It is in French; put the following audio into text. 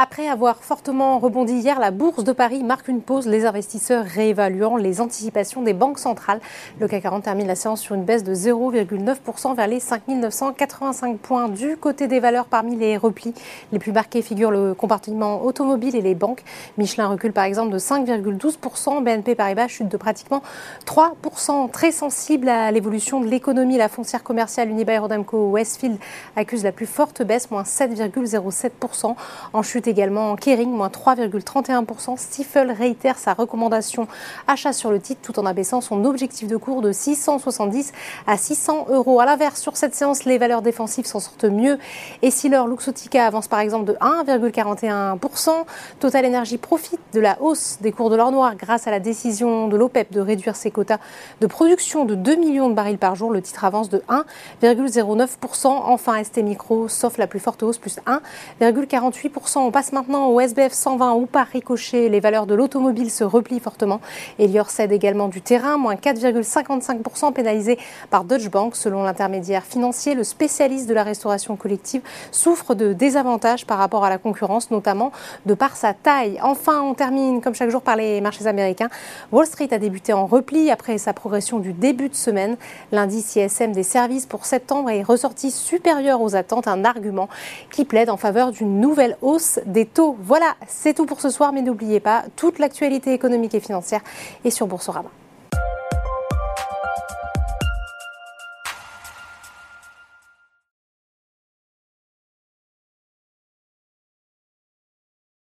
Après avoir fortement rebondi hier, la bourse de Paris marque une pause, les investisseurs réévaluant les anticipations des banques centrales. Le CAC 40 termine la séance sur une baisse de 0,9% vers les 5 985 points. Du côté des valeurs, parmi les replis les plus marqués figurent le compartiment automobile et les banques. Michelin recule par exemple de 5,12%, BNP Paribas chute de pratiquement 3%. Très sensible à l'évolution de l'économie, la foncière commerciale Unibail Rodamco Westfield accuse la plus forte baisse, moins 7,07%. En chute également Kering, moins 3,31%. Stifel réitère sa recommandation achat sur le titre tout en abaissant son objectif de cours de 670 à 600 euros. À l'inverse, sur cette séance, les valeurs défensives s'en sortent mieux. Et si leur Luxotica avance par exemple de 1,41%, Total Energy profite de la hausse des cours de l'or noir grâce à la décision de l'OPEP de réduire ses quotas de production de 2 millions de barils par jour. Le titre avance de 1,09%. Enfin, ST Micro, sauf la plus forte hausse, plus 1,48%. Passe maintenant au SBF 120 ou par ricochet. Les valeurs de l'automobile se replient fortement. Elior cède également du terrain, moins 4,55% pénalisé par Deutsche Bank. Selon l'intermédiaire financier, le spécialiste de la restauration collective souffre de désavantages par rapport à la concurrence, notamment de par sa taille. Enfin, on termine comme chaque jour par les marchés américains. Wall Street a débuté en repli après sa progression du début de semaine. L'indice ISM des services pour septembre est ressorti supérieur aux attentes, un argument qui plaide en faveur d'une nouvelle hausse des taux. Voilà, c'est tout pour ce soir, mais n'oubliez pas, toute l'actualité économique et financière est sur Boursorama.